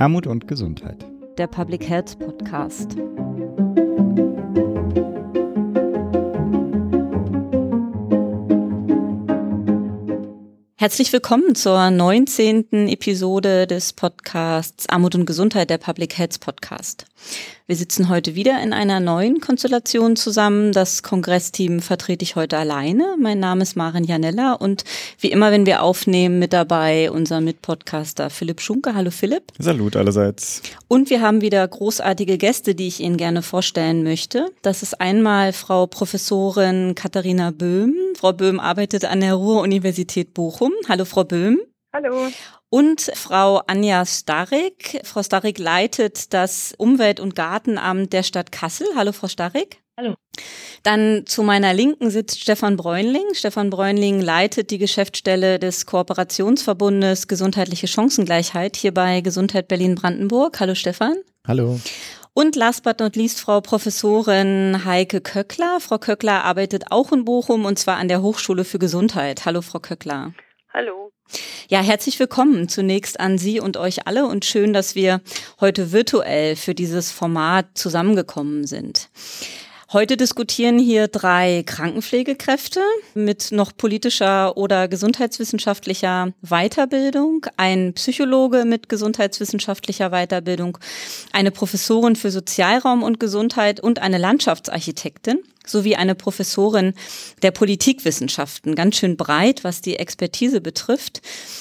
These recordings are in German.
Armut und Gesundheit. Der Public Health Podcast. Herzlich willkommen zur 19. Episode des Podcasts Armut und Gesundheit, der Public Health Podcast. Wir sitzen heute wieder in einer neuen Konstellation zusammen. Das Kongressteam vertrete ich heute alleine. Mein Name ist Maren Janella und wie immer, wenn wir aufnehmen, mit dabei unser Mitpodcaster Philipp Schunke. Hallo Philipp. Salut allerseits. Und wir haben wieder großartige Gäste, die ich Ihnen gerne vorstellen möchte. Das ist einmal Frau Professorin Katharina Böhm. Frau Böhm arbeitet an der Ruhr-Universität Bochum. Hallo Frau Böhm. Hallo und Frau Anja Starek. Frau Starek leitet das Umwelt- und Gartenamt der Stadt Kassel. Hallo, Frau Starek. Hallo. Dann zu meiner Linken sitzt Stefan Bräunling. Stefan Bräunling leitet die Geschäftsstelle des Kooperationsverbundes Gesundheitliche Chancengleichheit hier bei Gesundheit Berlin-Brandenburg. Hallo Stefan. Hallo. Und last but not least Frau Professorin Heike Köckler. Frau Köckler arbeitet auch in Bochum und zwar an der Hochschule für Gesundheit. Hallo Frau Köckler. Hallo. Ja, herzlich willkommen zunächst an Sie und euch alle und schön, dass wir heute virtuell für dieses Format zusammengekommen sind. Heute diskutieren hier drei Krankenpflegekräfte mit noch politischer oder gesundheitswissenschaftlicher Weiterbildung, ein Psychologe mit gesundheitswissenschaftlicher Weiterbildung, eine Professorin für Sozialraum und Gesundheit und eine Landschaftsarchitektin sowie eine Professorin der Politikwissenschaften. Ganz schön breit, was die Expertise betrifft.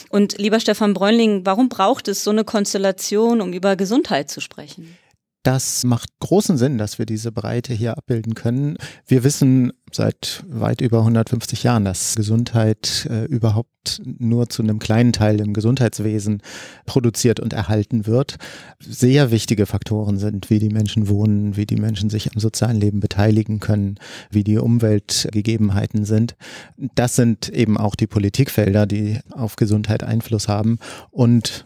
Und lieber Stefan Bräunling, warum braucht es so eine Konstellation, um über Gesundheit zu sprechen? Das macht großen Sinn, dass wir diese Breite hier abbilden können. Wir wissen seit weit über 150 Jahren, dass Gesundheit äh, überhaupt nur zu einem kleinen Teil im Gesundheitswesen produziert und erhalten wird. Sehr wichtige Faktoren sind, wie die Menschen wohnen, wie die Menschen sich am sozialen Leben beteiligen können, wie die Umweltgegebenheiten sind. Das sind eben auch die Politikfelder, die auf Gesundheit Einfluss haben und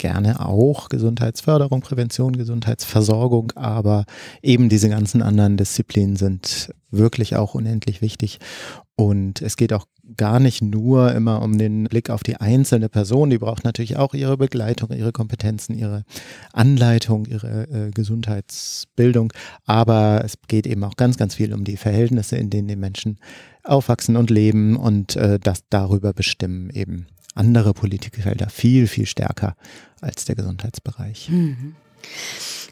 gerne auch Gesundheitsförderung, Prävention, Gesundheitsversorgung, aber eben diese ganzen anderen Disziplinen sind wirklich auch unendlich wichtig. Und es geht auch gar nicht nur immer um den Blick auf die einzelne Person, die braucht natürlich auch ihre Begleitung, ihre Kompetenzen, ihre Anleitung, ihre äh, Gesundheitsbildung, aber es geht eben auch ganz, ganz viel um die Verhältnisse, in denen die Menschen aufwachsen und leben und äh, das darüber bestimmen eben andere Politikfelder viel, viel stärker als der Gesundheitsbereich. Mhm.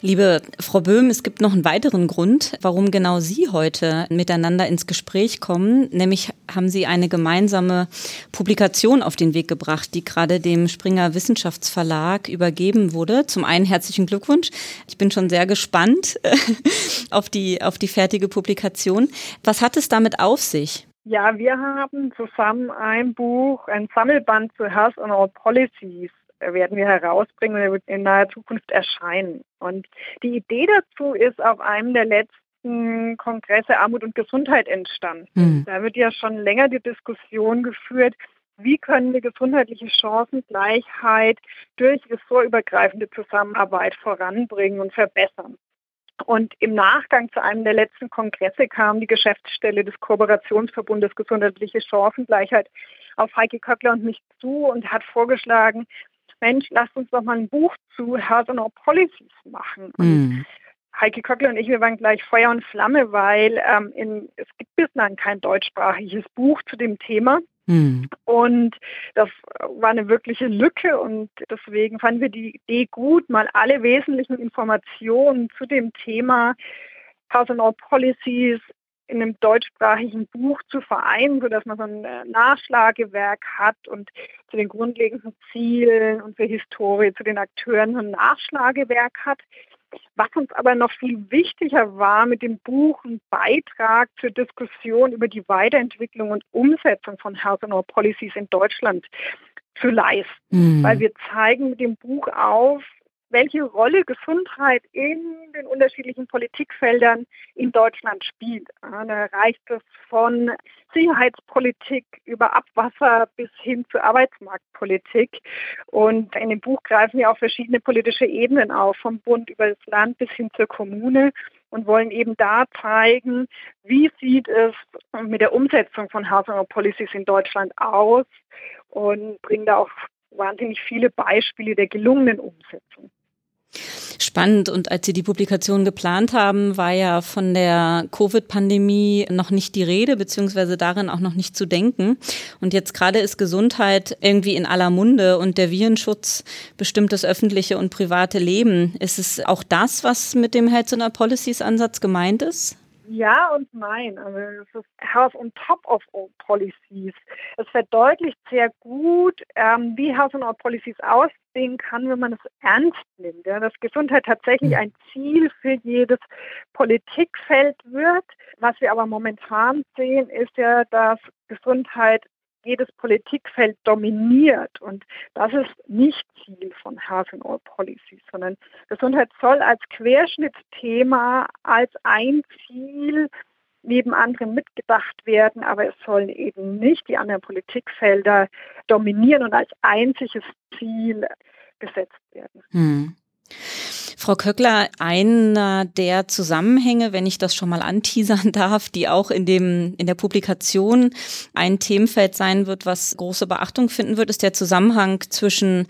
Liebe Frau Böhm, es gibt noch einen weiteren Grund, warum genau Sie heute miteinander ins Gespräch kommen. Nämlich haben Sie eine gemeinsame Publikation auf den Weg gebracht, die gerade dem Springer Wissenschaftsverlag übergeben wurde. Zum einen herzlichen Glückwunsch. Ich bin schon sehr gespannt auf die, auf die fertige Publikation. Was hat es damit auf sich? Ja, wir haben zusammen ein Buch, ein Sammelband zu Health and All Policies äh, werden wir herausbringen und er wird in naher Zukunft erscheinen. Und die Idee dazu ist auf einem der letzten Kongresse Armut und Gesundheit entstanden. Mhm. Da wird ja schon länger die Diskussion geführt, wie können wir gesundheitliche Chancengleichheit durch ressortübergreifende Zusammenarbeit voranbringen und verbessern. Und im Nachgang zu einem der letzten Kongresse kam die Geschäftsstelle des Kooperationsverbundes Gesundheitliche Chancengleichheit auf Heike Köckler und mich zu und hat vorgeschlagen, Mensch, lasst uns doch mal ein Buch zu Health and Policies machen. Mm. Heike Köckler und ich, wir waren gleich Feuer und Flamme, weil ähm, in, es gibt bislang kein deutschsprachiges Buch zu dem Thema. Mhm. Und das war eine wirkliche Lücke und deswegen fanden wir die Idee gut, mal alle wesentlichen Informationen zu dem Thema Personal Policies in einem deutschsprachigen Buch zu vereinen, sodass man so ein äh, Nachschlagewerk hat und zu den grundlegenden Zielen und zur Historie, zu den Akteuren ein Nachschlagewerk hat. Was uns aber noch viel wichtiger war, mit dem Buch einen Beitrag zur Diskussion über die Weiterentwicklung und Umsetzung von Health and All Policies in Deutschland zu leisten. Mhm. Weil wir zeigen mit dem Buch auf, welche Rolle Gesundheit in den unterschiedlichen Politikfeldern in Deutschland spielt. Da reicht es von Sicherheitspolitik über Abwasser bis hin zur Arbeitsmarktpolitik. Und in dem Buch greifen wir auch verschiedene politische Ebenen auf, vom Bund über das Land bis hin zur Kommune und wollen eben da zeigen, wie sieht es mit der Umsetzung von Housing Policies in Deutschland aus und bringen da auch wahnsinnig viele Beispiele der gelungenen Umsetzung. Spannend. Und als Sie die Publikation geplant haben, war ja von der Covid-Pandemie noch nicht die Rede, beziehungsweise darin auch noch nicht zu denken. Und jetzt gerade ist Gesundheit irgendwie in aller Munde und der Virenschutz bestimmt das öffentliche und private Leben. Ist es auch das, was mit dem Health and Policies Ansatz gemeint ist? Ja und nein. Also es ist Health on top of all policies. Es verdeutlicht sehr gut, ähm, wie Health on all policies aussehen kann, wenn man es ernst nimmt. Ja, dass Gesundheit tatsächlich hm. ein Ziel für jedes Politikfeld wird. Was wir aber momentan sehen, ist ja, dass Gesundheit jedes Politikfeld dominiert. Und das ist nicht Ziel von Health and All Policies, sondern Gesundheit soll als Querschnittsthema, als ein Ziel neben anderen mitgedacht werden, aber es sollen eben nicht die anderen Politikfelder dominieren und als einziges Ziel gesetzt werden. Hm. Frau Köckler, einer der Zusammenhänge, wenn ich das schon mal anteasern darf, die auch in dem, in der Publikation ein Themenfeld sein wird, was große Beachtung finden wird, ist der Zusammenhang zwischen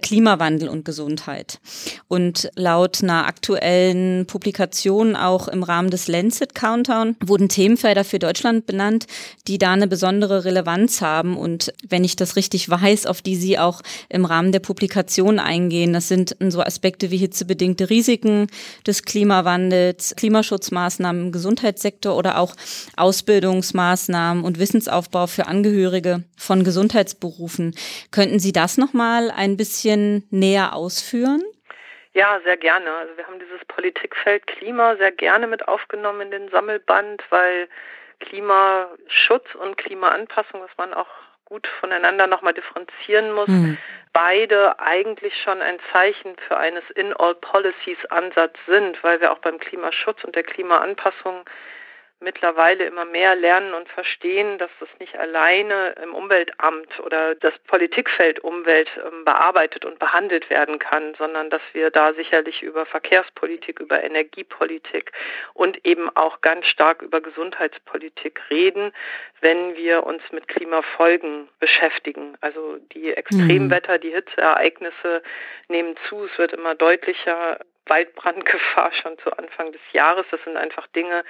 Klimawandel und Gesundheit. Und laut einer aktuellen Publikation auch im Rahmen des Lancet Countdown wurden Themenfelder für Deutschland benannt, die da eine besondere Relevanz haben und wenn ich das richtig weiß, auf die Sie auch im Rahmen der Publikation eingehen. Das sind so Aspekte wie hitzebedingte bedingte Risiken des Klimawandels, Klimaschutzmaßnahmen im Gesundheitssektor oder auch Ausbildungsmaßnahmen und Wissensaufbau für Angehörige von Gesundheitsberufen. Könnten Sie das noch mal ein bisschen näher ausführen? Ja, sehr gerne. Also wir haben dieses Politikfeld Klima sehr gerne mit aufgenommen in den Sammelband, weil Klimaschutz und Klimaanpassung, was man auch gut voneinander nochmal differenzieren muss, mhm. beide eigentlich schon ein Zeichen für eines In-All-Policies-Ansatz sind, weil wir auch beim Klimaschutz und der Klimaanpassung mittlerweile immer mehr lernen und verstehen, dass das nicht alleine im Umweltamt oder das Politikfeld Umwelt ähm, bearbeitet und behandelt werden kann, sondern dass wir da sicherlich über Verkehrspolitik, über Energiepolitik und eben auch ganz stark über Gesundheitspolitik reden, wenn wir uns mit Klimafolgen beschäftigen. Also die Extremwetter, die Hitzeereignisse nehmen zu, es wird immer deutlicher, Waldbrandgefahr schon zu Anfang des Jahres. Das sind einfach Dinge,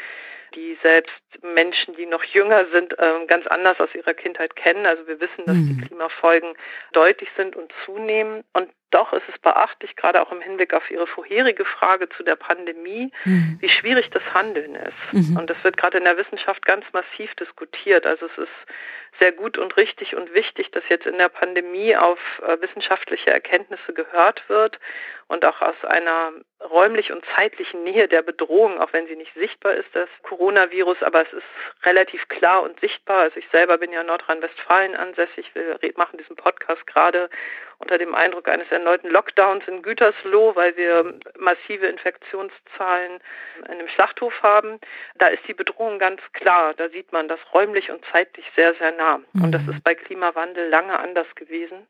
die selbst Menschen, die noch jünger sind, ähm, ganz anders aus ihrer Kindheit kennen. Also wir wissen, dass die mhm. Klimafolgen deutlich sind und zunehmen. Und doch ist es beachtlich, gerade auch im Hinblick auf Ihre vorherige Frage zu der Pandemie, mhm. wie schwierig das Handeln ist. Mhm. Und das wird gerade in der Wissenschaft ganz massiv diskutiert. Also es ist sehr gut und richtig und wichtig, dass jetzt in der Pandemie auf äh, wissenschaftliche Erkenntnisse gehört wird und auch aus einer räumlich und zeitlichen Nähe der Bedrohung, auch wenn sie nicht sichtbar ist, das Coronavirus, aber es ist relativ klar und sichtbar. Also ich selber bin ja Nordrhein-Westfalen ansässig. Wir machen diesen Podcast gerade unter dem Eindruck eines erneuten Lockdowns in Gütersloh, weil wir massive Infektionszahlen in dem Schlachthof haben. Da ist die Bedrohung ganz klar. Da sieht man das räumlich und zeitlich sehr, sehr nah. Und das mhm. ist bei Klimawandel lange anders gewesen,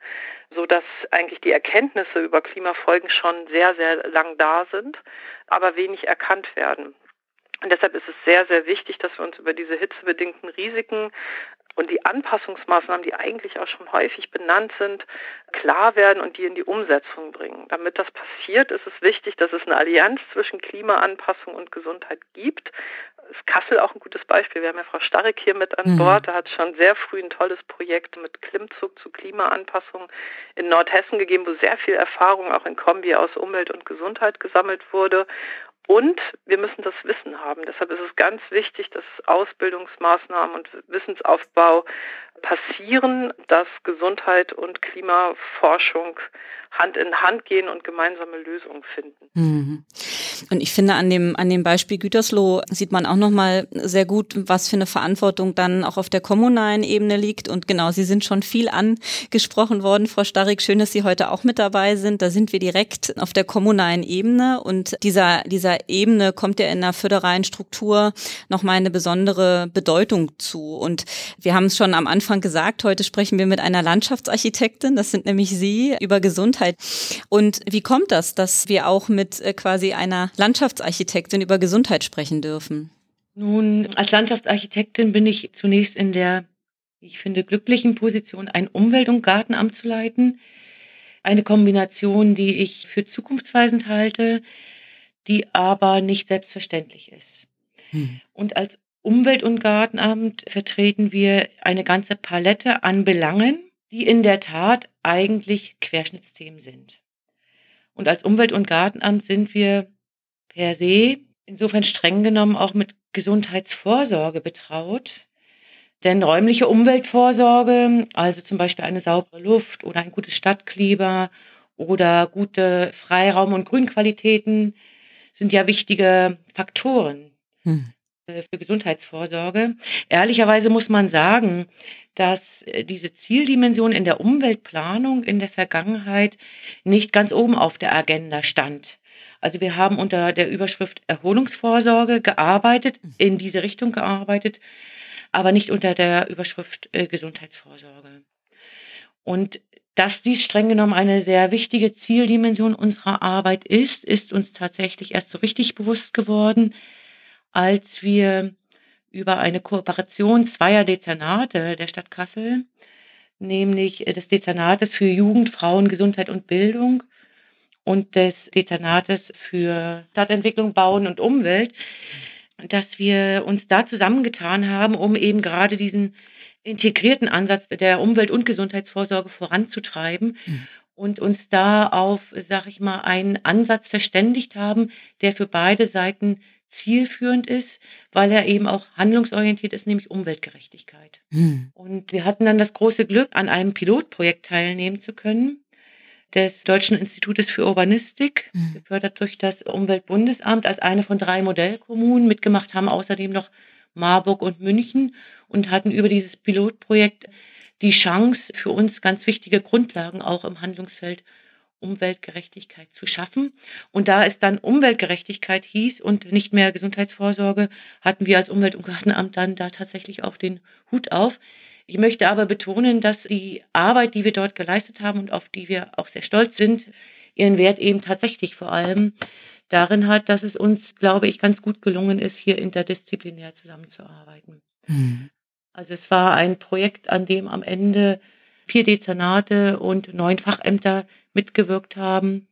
so dass eigentlich die Erkenntnisse über Klimafolgen schon sehr, sehr lang da sind, aber wenig erkannt werden. Und deshalb ist es sehr, sehr wichtig, dass wir uns über diese hitzebedingten Risiken und die Anpassungsmaßnahmen, die eigentlich auch schon häufig benannt sind, klar werden und die in die Umsetzung bringen. Damit das passiert, ist es wichtig, dass es eine Allianz zwischen Klimaanpassung und Gesundheit gibt. Ist Kassel auch ein gutes Beispiel. Wir haben ja Frau Starek hier mit an mhm. Bord. Da hat es schon sehr früh ein tolles Projekt mit Klimmzug zu Klimaanpassung in Nordhessen gegeben, wo sehr viel Erfahrung auch in Kombi aus Umwelt und Gesundheit gesammelt wurde. Und wir müssen das Wissen haben. Deshalb ist es ganz wichtig, dass Ausbildungsmaßnahmen und Wissensaufbau passieren, dass Gesundheit und Klimaforschung Hand in Hand gehen und gemeinsame Lösungen finden. Mhm. Und ich finde, an dem, an dem Beispiel Gütersloh sieht man auch nochmal sehr gut, was für eine Verantwortung dann auch auf der kommunalen Ebene liegt. Und genau, Sie sind schon viel angesprochen worden, Frau Starrig. Schön, dass Sie heute auch mit dabei sind. Da sind wir direkt auf der kommunalen Ebene. Und dieser, dieser Ebene kommt ja in der föderalen Struktur nochmal eine besondere Bedeutung zu. Und wir haben es schon am Anfang gesagt, heute sprechen wir mit einer Landschaftsarchitektin. Das sind nämlich Sie über Gesundheit Gesundheit. Und wie kommt das, dass wir auch mit äh, quasi einer Landschaftsarchitektin über Gesundheit sprechen dürfen? Nun, als Landschaftsarchitektin bin ich zunächst in der, ich finde, glücklichen Position, ein Umwelt- und Gartenamt zu leiten. eine Kombination, die ich für zukunftsweisend halte, die aber nicht selbstverständlich ist. Hm. Und als Umwelt- und Gartenamt vertreten wir eine ganze Palette an Belangen, die in der Tat eigentlich Querschnittsthemen sind. Und als Umwelt- und Gartenamt sind wir per se insofern streng genommen auch mit Gesundheitsvorsorge betraut. Denn räumliche Umweltvorsorge, also zum Beispiel eine saubere Luft oder ein gutes Stadtklima oder gute Freiraum- und Grünqualitäten, sind ja wichtige Faktoren hm. für Gesundheitsvorsorge. Ehrlicherweise muss man sagen, dass äh, diese Zieldimension in der Umweltplanung in der Vergangenheit nicht ganz oben auf der Agenda stand. Also wir haben unter der Überschrift Erholungsvorsorge gearbeitet, hm. in diese Richtung gearbeitet, aber nicht unter der Überschrift äh, Gesundheitsvorsorge. Und dass dies streng genommen eine sehr wichtige Zieldimension unserer Arbeit ist, ist uns tatsächlich erst so richtig bewusst geworden, als wir über eine Kooperation zweier Dezernate der Stadt Kassel, nämlich des Dezernates für Jugend, Frauen, Gesundheit und Bildung und des Dezernates für Stadtentwicklung, Bauen und Umwelt, dass wir uns da zusammengetan haben, um eben gerade diesen integrierten Ansatz der Umwelt- und Gesundheitsvorsorge voranzutreiben mhm. und uns da auf, sag ich mal, einen Ansatz verständigt haben, der für beide Seiten zielführend ist, weil er eben auch handlungsorientiert ist, nämlich Umweltgerechtigkeit. Mhm. Und wir hatten dann das große Glück, an einem Pilotprojekt teilnehmen zu können des Deutschen Institutes für Urbanistik, mhm. gefördert durch das Umweltbundesamt als eine von drei Modellkommunen. Mitgemacht haben außerdem noch Marburg und München und hatten über dieses Pilotprojekt die Chance, für uns ganz wichtige Grundlagen auch im Handlungsfeld Umweltgerechtigkeit zu schaffen. Und da es dann Umweltgerechtigkeit hieß und nicht mehr Gesundheitsvorsorge, hatten wir als Umwelt- und Gartenamt dann da tatsächlich auch den Hut auf. Ich möchte aber betonen, dass die Arbeit, die wir dort geleistet haben und auf die wir auch sehr stolz sind, ihren Wert eben tatsächlich vor allem darin hat, dass es uns, glaube ich, ganz gut gelungen ist, hier interdisziplinär zusammenzuarbeiten. Mhm. Also es war ein Projekt, an dem am Ende vier Dezernate und neun Fachämter mitgewirkt haben,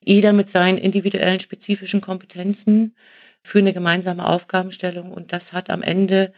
jeder mit seinen individuellen spezifischen Kompetenzen für eine gemeinsame Aufgabenstellung. Und das hat am Ende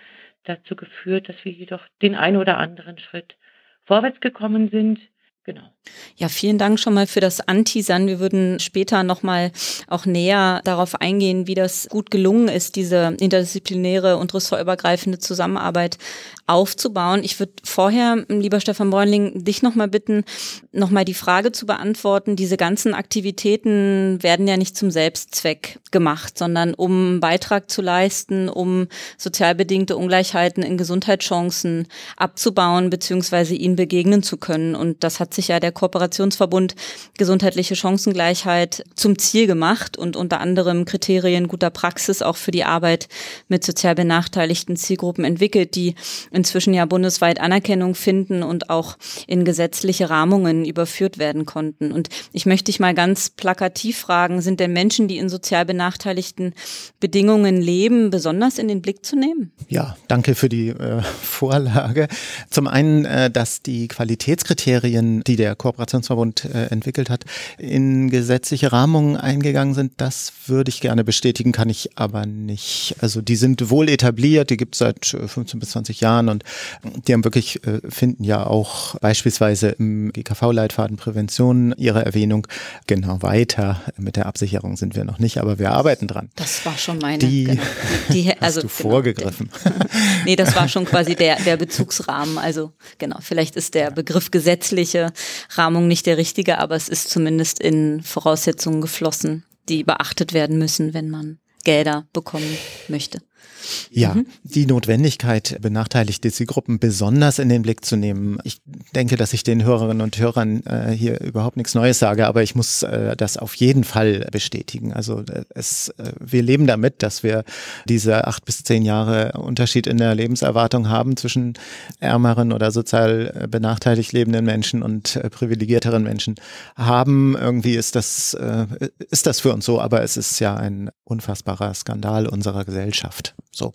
dazu geführt, dass wir jedoch den einen oder anderen Schritt vorwärts gekommen sind, Genau. Ja, vielen Dank schon mal für das Anteasern. Wir würden später nochmal auch näher darauf eingehen, wie das gut gelungen ist, diese interdisziplinäre und ressortübergreifende Zusammenarbeit aufzubauen. Ich würde vorher, lieber Stefan Bräunling, dich nochmal bitten, nochmal die Frage zu beantworten. Diese ganzen Aktivitäten werden ja nicht zum Selbstzweck gemacht, sondern um Beitrag zu leisten, um sozial bedingte Ungleichheiten in Gesundheitschancen abzubauen, beziehungsweise ihnen begegnen zu können. Und das hat sich ja der Kooperationsverbund Gesundheitliche Chancengleichheit zum Ziel gemacht und unter anderem Kriterien guter Praxis auch für die Arbeit mit sozial benachteiligten Zielgruppen entwickelt, die inzwischen ja bundesweit Anerkennung finden und auch in gesetzliche Rahmungen überführt werden konnten. Und ich möchte dich mal ganz plakativ fragen, sind denn Menschen, die in sozial benachteiligten Bedingungen leben, besonders in den Blick zu nehmen? Ja, danke für die äh, Vorlage. Zum einen, äh, dass die Qualitätskriterien die der Kooperationsverbund äh, entwickelt hat, in gesetzliche Rahmungen eingegangen sind. Das würde ich gerne bestätigen, kann ich aber nicht. Also die sind wohl etabliert, die gibt es seit 15 äh, bis 20 Jahren und die haben wirklich, äh, finden ja auch beispielsweise im GKV-Leitfaden Prävention ihre Erwähnung. Genau weiter mit der Absicherung sind wir noch nicht, aber wir arbeiten dran. Das war schon meine. Die, genau, die, die also, du genau, vorgegriffen. Nee, das war schon quasi der, der Bezugsrahmen. Also genau, vielleicht ist der Begriff gesetzliche Rahmung nicht der richtige, aber es ist zumindest in Voraussetzungen geflossen, die beachtet werden müssen, wenn man Gelder bekommen möchte. Ja, mhm. die Notwendigkeit, benachteiligte Zielgruppen besonders in den Blick zu nehmen. Ich denke, dass ich den Hörerinnen und Hörern äh, hier überhaupt nichts Neues sage, aber ich muss äh, das auf jeden Fall bestätigen. Also äh, es, äh, wir leben damit, dass wir diese acht bis zehn Jahre Unterschied in der Lebenserwartung haben zwischen ärmeren oder sozial äh, benachteiligt lebenden Menschen und äh, privilegierteren Menschen haben. Irgendwie ist das, ist das für uns so, aber es ist ja ein unfassbarer Skandal unserer Gesellschaft. So.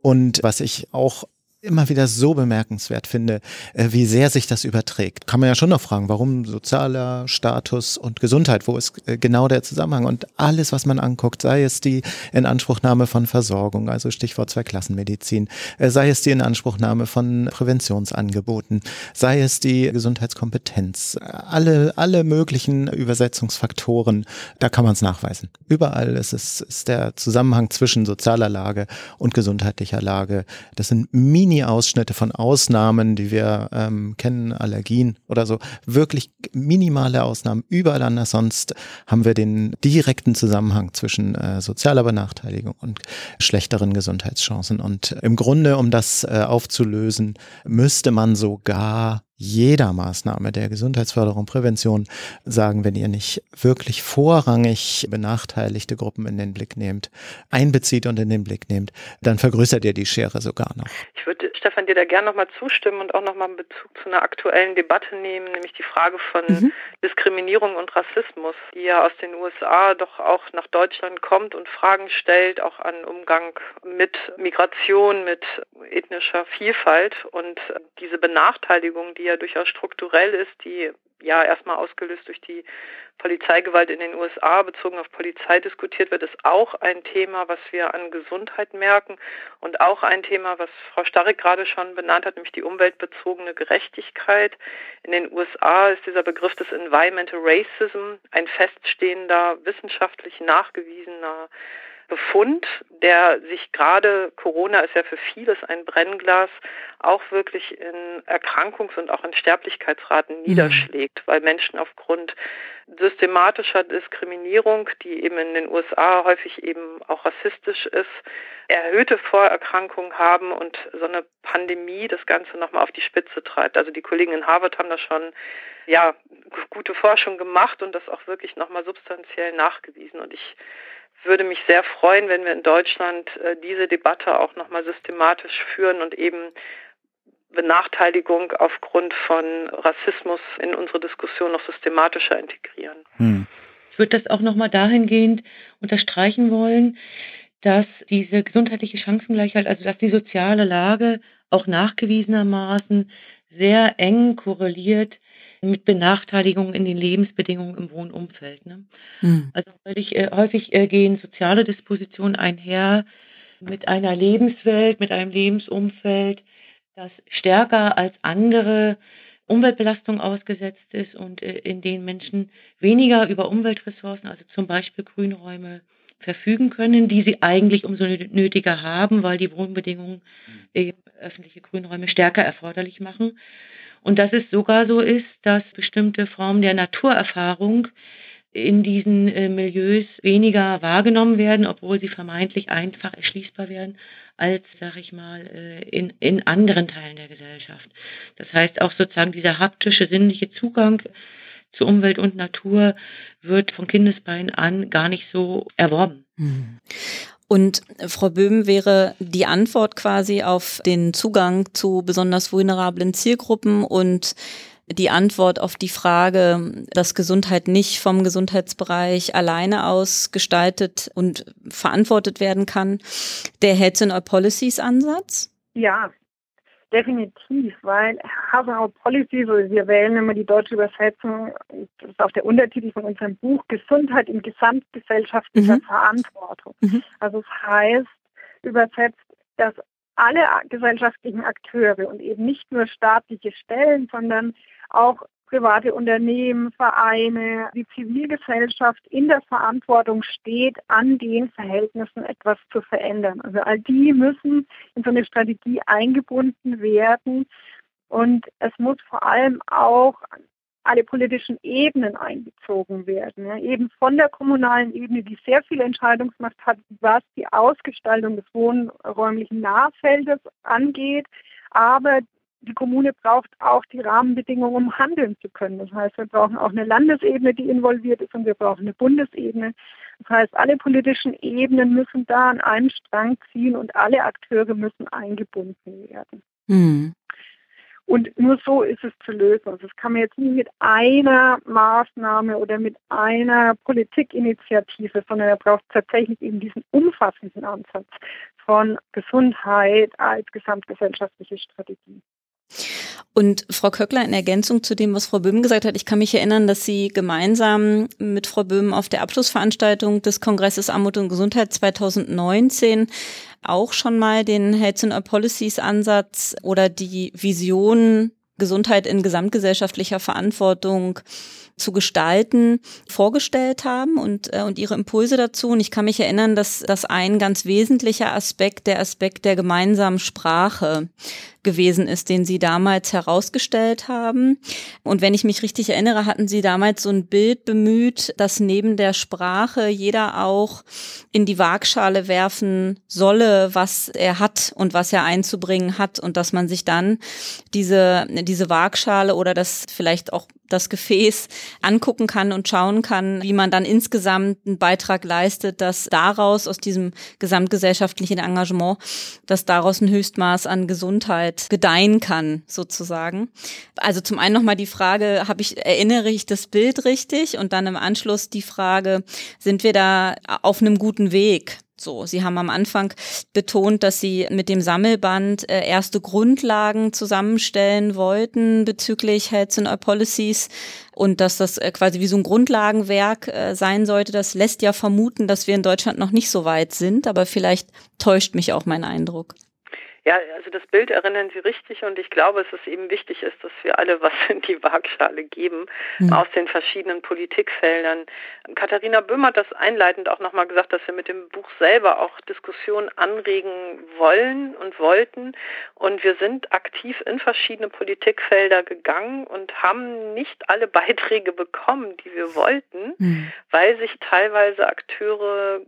Und was ich auch immer wieder so bemerkenswert finde, äh, wie sehr sich das überträgt. Kann man ja schon noch fragen, warum sozialer Status und Gesundheit, wo ist äh, genau der Zusammenhang? Und alles, was man anguckt, sei es die Inanspruchnahme von Versorgung, also Stichwort Zweiklassenmedizin, äh, sei es die Inanspruchnahme von Präventionsangeboten, sei es die Gesundheitskompetenz, alle, alle möglichen Übersetzungsfaktoren, da kann man es nachweisen. Überall ist es ist der Zusammenhang zwischen sozialer Lage und gesundheitlicher Lage. Das sind Mini-Ausschnitte von Ausnahmen, die wir ähm, kennen, Allergien oder so. Wirklich minimale Ausnahmen. Überall anders sonst haben wir den direkten Zusammenhang zwischen äh, sozialer Benachteiligung und schlechteren Gesundheitschancen. Und im Grunde, um das äh, aufzulösen, müsste man sogar jeder Maßnahme der Gesundheitsförderung, Prävention sagen, wenn ihr nicht wirklich vorrangig benachteiligte Gruppen in den Blick nehmt, einbezieht und in den Blick nehmt, dann vergrößert ihr die Schere sogar noch. Ich würde, Stefan, dir da gerne nochmal zustimmen und auch nochmal einen Bezug zu einer aktuellen Debatte nehmen, nämlich die Frage von mhm. Diskriminierung und Rassismus, die ja aus den USA doch auch nach Deutschland kommt und Fragen stellt, auch an Umgang mit Migration, mit ethnischer Vielfalt und diese Benachteiligung, die ja durchaus strukturell ist, die ja erstmal ausgelöst durch die Polizeigewalt in den USA bezogen auf Polizei diskutiert wird, ist auch ein Thema, was wir an Gesundheit merken und auch ein Thema, was Frau Starek gerade schon benannt hat, nämlich die umweltbezogene Gerechtigkeit. In den USA ist dieser Begriff des Environmental Racism ein feststehender, wissenschaftlich nachgewiesener Befund, der sich gerade, Corona ist ja für vieles ein Brennglas, auch wirklich in Erkrankungs- und auch in Sterblichkeitsraten mhm. niederschlägt, weil Menschen aufgrund systematischer Diskriminierung, die eben in den USA häufig eben auch rassistisch ist, erhöhte Vorerkrankungen haben und so eine Pandemie das Ganze nochmal auf die Spitze treibt. Also die Kollegen in Harvard haben da schon ja, gute Forschung gemacht und das auch wirklich nochmal substanziell nachgewiesen. Und ich würde mich sehr freuen, wenn wir in Deutschland äh, diese Debatte auch nochmal systematisch führen und eben Benachteiligung aufgrund von Rassismus in unsere Diskussion noch systematischer integrieren. Hm. Ich würde das auch nochmal dahingehend unterstreichen wollen, dass diese gesundheitliche Chancengleichheit, also dass die soziale Lage auch nachgewiesenermaßen sehr eng korreliert mit Benachteiligungen in den Lebensbedingungen im Wohnumfeld. Ne? Mhm. Also häufig, äh, häufig äh, gehen soziale Dispositionen einher mit einer Lebenswelt, mit einem Lebensumfeld, das stärker als andere Umweltbelastung ausgesetzt ist und äh, in denen Menschen weniger über Umweltressourcen, also zum Beispiel Grünräume, verfügen können, die sie eigentlich umso nötiger haben, weil die Wohnbedingungen mhm. öffentliche Grünräume stärker erforderlich machen. Und dass es sogar so ist, dass bestimmte Formen der Naturerfahrung in diesen äh, Milieus weniger wahrgenommen werden, obwohl sie vermeintlich einfach erschließbar werden, als, sag ich mal, äh, in, in anderen Teilen der Gesellschaft. Das heißt, auch sozusagen dieser haptische, sinnliche Zugang zu Umwelt und Natur wird von Kindesbeinen an gar nicht so erworben. Hm. Und Frau Böhm wäre die Antwort quasi auf den Zugang zu besonders vulnerablen Zielgruppen und die Antwort auf die Frage, dass Gesundheit nicht vom Gesundheitsbereich alleine aus gestaltet und verantwortet werden kann, der Heads and All Policies Ansatz? Ja, Definitiv, weil Our Policy, so wir wählen immer die deutsche Übersetzung, das ist auch der Untertitel von unserem Buch, Gesundheit in gesamtgesellschaftlicher mhm. Verantwortung. Mhm. Also es heißt übersetzt, dass alle gesellschaftlichen Akteure und eben nicht nur staatliche Stellen, sondern auch private Unternehmen, Vereine, die Zivilgesellschaft in der Verantwortung steht, an den Verhältnissen etwas zu verändern. Also all die müssen in so eine Strategie eingebunden werden und es muss vor allem auch alle politischen Ebenen einbezogen werden. Ja, eben von der kommunalen Ebene, die sehr viel Entscheidungsmacht hat, was die Ausgestaltung des wohnräumlichen Nahfeldes angeht, aber die Kommune braucht auch die Rahmenbedingungen, um handeln zu können. Das heißt, wir brauchen auch eine Landesebene, die involviert ist und wir brauchen eine Bundesebene. Das heißt, alle politischen Ebenen müssen da an einem Strang ziehen und alle Akteure müssen eingebunden werden. Hm. Und nur so ist es zu lösen. Also das kann man jetzt nie mit einer Maßnahme oder mit einer Politikinitiative, sondern er braucht tatsächlich eben diesen umfassenden Ansatz von Gesundheit als gesamtgesellschaftliche Strategie. Und Frau Köckler, in Ergänzung zu dem, was Frau Böhm gesagt hat, ich kann mich erinnern, dass Sie gemeinsam mit Frau Böhm auf der Abschlussveranstaltung des Kongresses Armut und Gesundheit 2019 auch schon mal den Health and Policies Ansatz oder die Vision Gesundheit in gesamtgesellschaftlicher Verantwortung zu gestalten, vorgestellt haben und, äh, und ihre Impulse dazu. Und ich kann mich erinnern, dass das ein ganz wesentlicher Aspekt, der Aspekt der gemeinsamen Sprache gewesen ist, den Sie damals herausgestellt haben. Und wenn ich mich richtig erinnere, hatten Sie damals so ein Bild bemüht, dass neben der Sprache jeder auch in die Waagschale werfen solle, was er hat und was er einzubringen hat und dass man sich dann diese, diese Waagschale oder das vielleicht auch das Gefäß angucken kann und schauen kann, wie man dann insgesamt einen Beitrag leistet, dass daraus aus diesem gesamtgesellschaftlichen Engagement, dass daraus ein Höchstmaß an Gesundheit gedeihen kann, sozusagen. Also zum einen nochmal die Frage, habe ich, erinnere ich das Bild richtig? Und dann im Anschluss die Frage, sind wir da auf einem guten Weg? So, Sie haben am Anfang betont, dass Sie mit dem Sammelband äh, erste Grundlagen zusammenstellen wollten bezüglich Health and All Policies und dass das äh, quasi wie so ein Grundlagenwerk äh, sein sollte. Das lässt ja vermuten, dass wir in Deutschland noch nicht so weit sind, aber vielleicht täuscht mich auch mein Eindruck. Ja, also das Bild erinnern Sie richtig und ich glaube, es ist eben wichtig ist, dass wir alle was in die Waagschale geben mhm. aus den verschiedenen Politikfeldern. Katharina Böhm hat das einleitend auch nochmal gesagt, dass wir mit dem Buch selber auch Diskussionen anregen wollen und wollten und wir sind aktiv in verschiedene Politikfelder gegangen und haben nicht alle Beiträge bekommen, die wir wollten, mhm. weil sich teilweise Akteure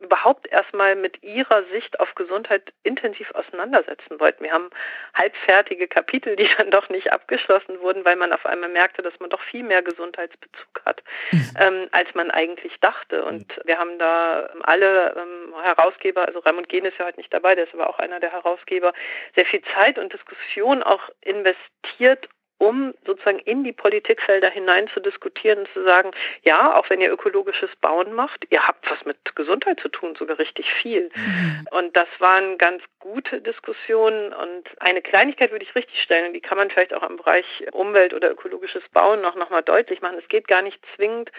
überhaupt erstmal mit ihrer Sicht auf Gesundheit intensiv auseinandersetzen wollten. Wir haben halbfertige Kapitel, die dann doch nicht abgeschlossen wurden, weil man auf einmal merkte, dass man doch viel mehr Gesundheitsbezug hat, mhm. ähm, als man eigentlich dachte. Und mhm. wir haben da alle ähm, Herausgeber, also Raimund Gehn ist ja heute nicht dabei, der ist aber auch einer der Herausgeber, sehr viel Zeit und Diskussion auch investiert, um sozusagen in die Politikfelder hinein zu diskutieren und zu sagen, ja, auch wenn ihr ökologisches Bauen macht, ihr habt was mit Gesundheit zu tun, sogar richtig viel. Mhm. Und das waren ganz gute Diskussionen und eine Kleinigkeit würde ich richtig stellen und die kann man vielleicht auch im Bereich Umwelt oder ökologisches Bauen noch, noch mal deutlich machen. Es geht gar nicht zwingend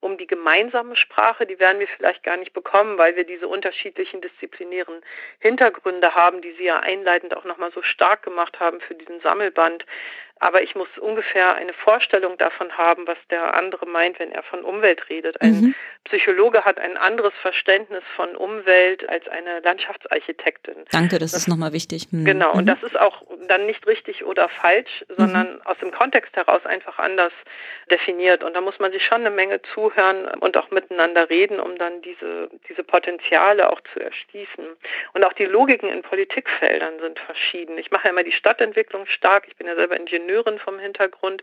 um die gemeinsame Sprache, die werden wir vielleicht gar nicht bekommen, weil wir diese unterschiedlichen disziplinären Hintergründe haben, die Sie ja einleitend auch nochmal so stark gemacht haben für diesen Sammelband aber ich muss ungefähr eine Vorstellung davon haben, was der andere meint, wenn er von Umwelt redet. Ein mhm. Psychologe hat ein anderes Verständnis von Umwelt als eine Landschaftsarchitektin. Danke, das, das ist nochmal wichtig. Mhm. Genau, und mhm. das ist auch dann nicht richtig oder falsch, sondern mhm. aus dem Kontext heraus einfach anders definiert. Und da muss man sich schon eine Menge zuhören und auch miteinander reden, um dann diese, diese Potenziale auch zu erschließen. Und auch die Logiken in Politikfeldern sind verschieden. Ich mache ja immer die Stadtentwicklung stark. Ich bin ja selber Ingenieur Ingenieurin vom Hintergrund.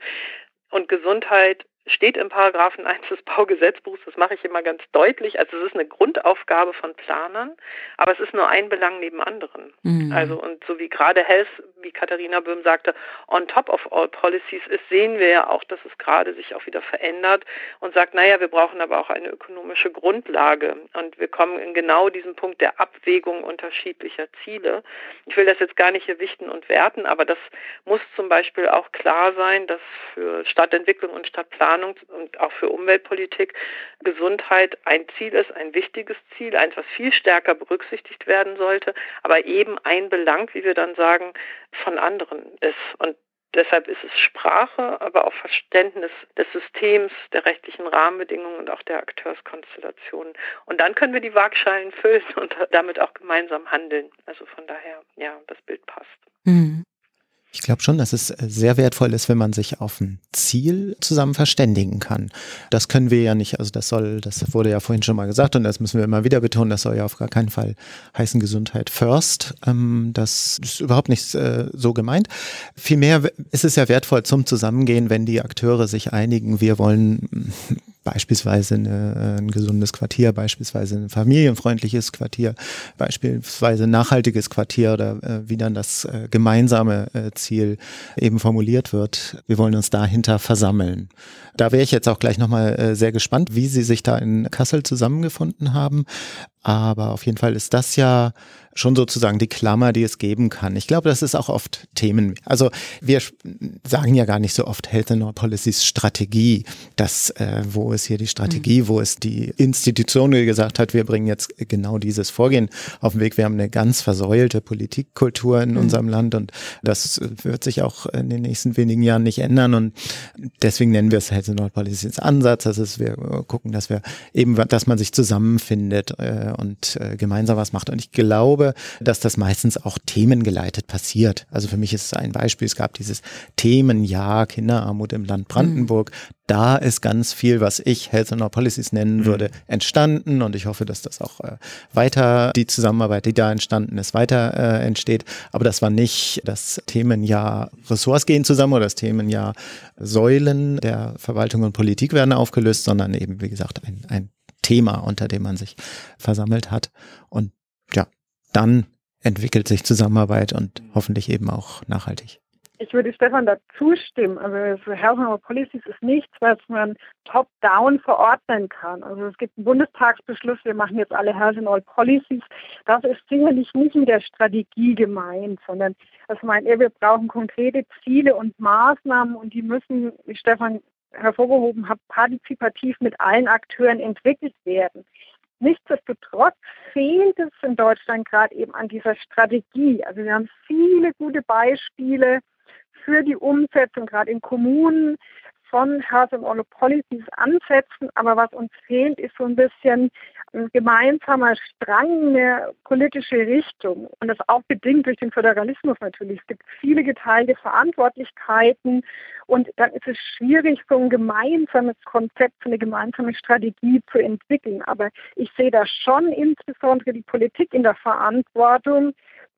Und Gesundheit steht im Paragraphen 1 des Baugesetzbuchs, das mache ich immer ganz deutlich. Also es ist eine Grundaufgabe von Planern, aber es ist nur ein Belang neben anderen. Mhm. Also und so wie gerade Health, wie Katharina Böhm sagte, on top of all policies ist, sehen wir ja auch, dass es gerade sich auch wieder verändert und sagt, naja, wir brauchen aber auch eine ökonomische Grundlage. Und wir kommen in genau diesen Punkt der Abwägung unterschiedlicher Ziele. Ich will das jetzt gar nicht hier wichten und werten, aber das muss zum Beispiel auch klar sein, dass für Stadtentwicklung und Stadtplanung Planung und auch für Umweltpolitik Gesundheit ein Ziel ist, ein wichtiges Ziel, eins, was viel stärker berücksichtigt werden sollte, aber eben ein Belang, wie wir dann sagen, von anderen ist. Und Deshalb ist es Sprache, aber auch Verständnis des Systems, der rechtlichen Rahmenbedingungen und auch der Akteurskonstellationen. Und dann können wir die Waagschalen füllen und damit auch gemeinsam handeln. Also von daher, ja, das Bild passt. Mhm. Ich glaube schon, dass es sehr wertvoll ist, wenn man sich auf ein Ziel zusammen verständigen kann. Das können wir ja nicht, also das soll, das wurde ja vorhin schon mal gesagt und das müssen wir immer wieder betonen, das soll ja auf gar keinen Fall heißen Gesundheit first. Ähm, das ist überhaupt nicht äh, so gemeint. Vielmehr ist es ja wertvoll zum Zusammengehen, wenn die Akteure sich einigen, wir wollen beispielsweise eine, ein gesundes Quartier, beispielsweise ein familienfreundliches Quartier, beispielsweise ein nachhaltiges Quartier oder äh, wie dann das äh, gemeinsame äh, Ziel eben formuliert wird. Wir wollen uns dahinter versammeln. Da wäre ich jetzt auch gleich nochmal äh, sehr gespannt, wie Sie sich da in Kassel zusammengefunden haben. Aber auf jeden Fall ist das ja schon sozusagen die Klammer, die es geben kann. Ich glaube, das ist auch oft Themen. Also wir sagen ja gar nicht so oft Health and Policies Strategie. Das, äh, wo ist hier die Strategie, mhm. wo ist die Institution, die gesagt hat, wir bringen jetzt genau dieses Vorgehen auf den Weg. Wir haben eine ganz versäulte Politikkultur in mhm. unserem Land und das wird sich auch in den nächsten wenigen Jahren nicht ändern. Und deswegen nennen wir es Health and Policies Ansatz. Das ist, wir gucken, dass wir eben, dass man sich zusammenfindet äh, und äh, gemeinsam was macht. Und ich glaube, dass das meistens auch themengeleitet passiert. Also für mich ist es ein Beispiel, es gab dieses Themenjahr Kinderarmut im Land Brandenburg. Mhm. Da ist ganz viel, was ich Health and Our Policies nennen mhm. würde, entstanden und ich hoffe, dass das auch äh, weiter, die Zusammenarbeit, die da entstanden ist, weiter äh, entsteht. Aber das war nicht das Themenjahr Ressorts gehen zusammen oder das Themenjahr Säulen der Verwaltung und Politik werden aufgelöst, sondern eben, wie gesagt, ein, ein Thema, unter dem man sich versammelt hat. Und ja, dann entwickelt sich Zusammenarbeit und hoffentlich eben auch nachhaltig. Ich würde Stefan da zustimmen. Also Health Policies ist nichts, was man top-down verordnen kann. Also es gibt einen Bundestagsbeschluss, wir machen jetzt alle Health All Policies. Das ist sicherlich nicht in der Strategie gemeint, sondern das meint er, wir brauchen konkrete Ziele und Maßnahmen und die müssen, wie Stefan hervorgehoben hat, partizipativ mit allen Akteuren entwickelt werden. Nichtsdestotrotz fehlt es in Deutschland gerade eben an dieser Strategie. Also wir haben viele gute Beispiele für die Umsetzung, gerade in Kommunen, von Health and All Policies ansetzen. Aber was uns fehlt, ist so ein bisschen ein gemeinsamer Strang, eine politische Richtung. Und das auch bedingt durch den Föderalismus natürlich. Es gibt viele geteilte Verantwortlichkeiten und dann ist es schwierig, so ein gemeinsames Konzept, so eine gemeinsame Strategie zu entwickeln. Aber ich sehe da schon insbesondere die Politik in der Verantwortung,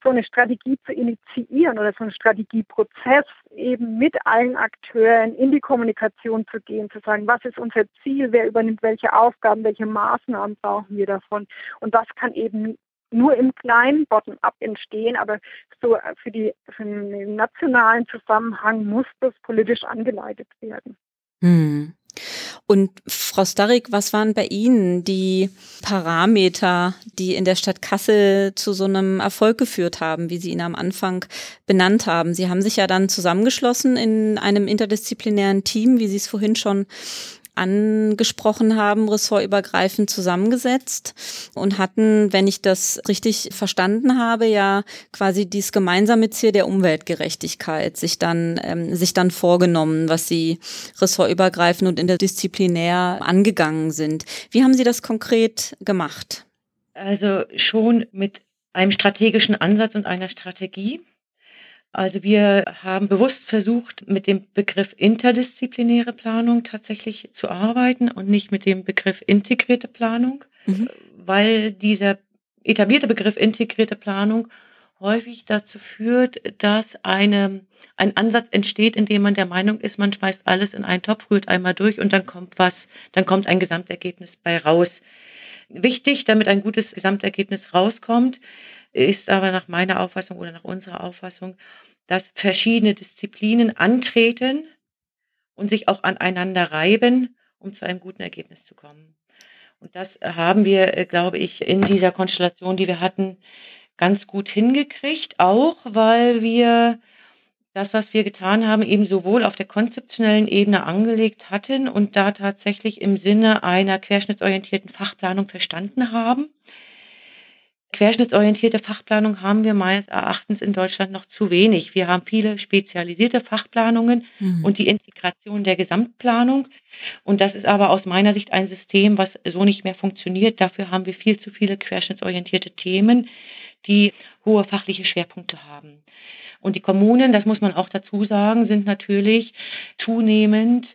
so eine Strategie zu initiieren oder so einen Strategieprozess eben mit allen Akteuren in die Kommunikation zu gehen, zu sagen, was ist unser Ziel, wer übernimmt welche Aufgaben, welche Maßnahmen brauchen wir davon. Und das kann eben nur im kleinen Bottom-up entstehen, aber so für, die, für den nationalen Zusammenhang muss das politisch angeleitet werden. Hm. Und Frau Starrick, was waren bei Ihnen die Parameter, die in der Stadt Kassel zu so einem Erfolg geführt haben, wie Sie ihn am Anfang benannt haben? Sie haben sich ja dann zusammengeschlossen in einem interdisziplinären Team, wie Sie es vorhin schon angesprochen haben, ressortübergreifend zusammengesetzt und hatten, wenn ich das richtig verstanden habe, ja quasi dieses gemeinsame Ziel der Umweltgerechtigkeit sich dann, ähm, sich dann vorgenommen, was sie ressortübergreifend und interdisziplinär angegangen sind. Wie haben Sie das konkret gemacht? Also schon mit einem strategischen Ansatz und einer Strategie. Also wir haben bewusst versucht, mit dem Begriff interdisziplinäre Planung tatsächlich zu arbeiten und nicht mit dem Begriff integrierte Planung, mhm. weil dieser etablierte Begriff integrierte Planung häufig dazu führt, dass eine, ein Ansatz entsteht, in dem man der Meinung ist, man schmeißt alles in einen Topf, rührt einmal durch und dann kommt was, dann kommt ein Gesamtergebnis bei raus. Wichtig, damit ein gutes Gesamtergebnis rauskommt, ist aber nach meiner Auffassung oder nach unserer Auffassung, dass verschiedene Disziplinen antreten und sich auch aneinander reiben, um zu einem guten Ergebnis zu kommen. Und das haben wir, äh, glaube ich, in dieser Konstellation, die wir hatten, ganz gut hingekriegt, auch weil wir das, was wir getan haben, eben sowohl auf der konzeptionellen Ebene angelegt hatten und da tatsächlich im Sinne einer querschnittsorientierten Fachplanung verstanden haben, Querschnittsorientierte Fachplanung haben wir meines Erachtens in Deutschland noch zu wenig. Wir haben viele spezialisierte Fachplanungen mhm. und die Integration der Gesamtplanung. Und das ist aber aus meiner Sicht ein System, was so nicht mehr funktioniert. Dafür haben wir viel zu viele querschnittsorientierte Themen, die hohe fachliche Schwerpunkte haben. Und die Kommunen, das muss man auch dazu sagen, sind natürlich zunehmend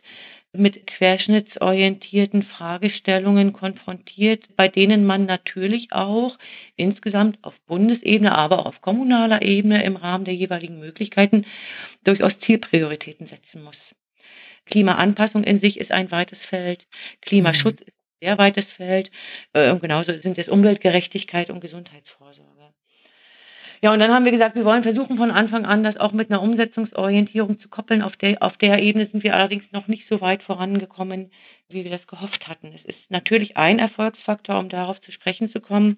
mit querschnittsorientierten Fragestellungen konfrontiert, bei denen man natürlich auch insgesamt auf Bundesebene, aber auch auf kommunaler Ebene im Rahmen der jeweiligen Möglichkeiten durchaus Zielprioritäten setzen muss. Klimaanpassung in sich ist ein weites Feld. Klimaschutz mhm. ist ein sehr weites Feld. Äh, und genauso sind es Umweltgerechtigkeit und Gesundheitsvorsorge. Ja, und dann haben wir gesagt, wir wollen versuchen von Anfang an das auch mit einer Umsetzungsorientierung zu koppeln. Auf der, auf der Ebene sind wir allerdings noch nicht so weit vorangekommen, wie wir das gehofft hatten. Es ist natürlich ein Erfolgsfaktor, um darauf zu sprechen zu kommen,